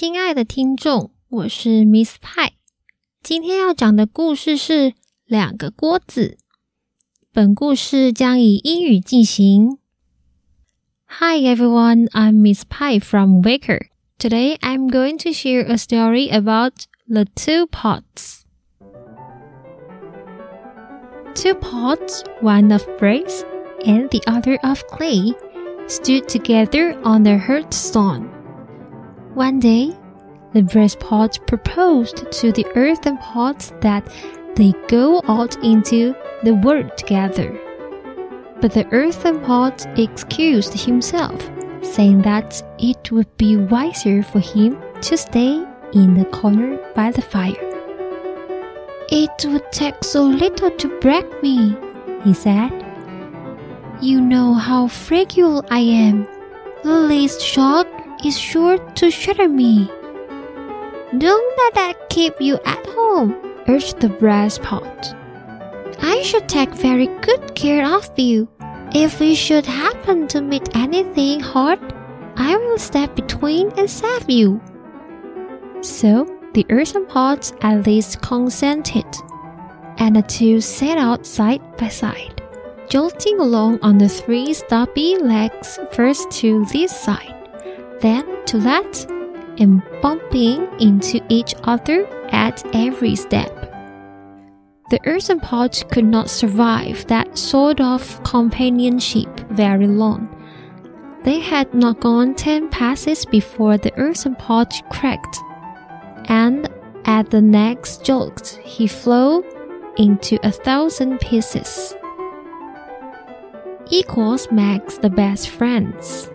亲爱的听众，我是 Miss 派。今天要讲的故事是《两个锅子》。本故事将以英语进行。Hi everyone, I'm Miss Pie from Waker. Today I'm going to share a story about the two pots. Two pots, one of brass and the other of clay, stood together on the hearthstone. One day, the brass pot proposed to the earthen pot that they go out into the world together. But the earthen pot excused himself, saying that it would be wiser for him to stay in the corner by the fire. It would take so little to break me, he said. You know how fragile I am. The least shock is sure to shatter me. Don't let that keep you at home, urged the brass pot. I should take very good care of you. If we should happen to meet anything hard, I will step between and save you. So the earthen pot at least consented, and the two set out side by side, jolting along on the three stubby legs first to this side, then to that, and bumping into each other at every step. The earthen pot could not survive that sort of companionship very long. They had not gone ten passes before the earthen pot cracked, and at the next jolt he flew into a thousand pieces. Equals makes the best friends.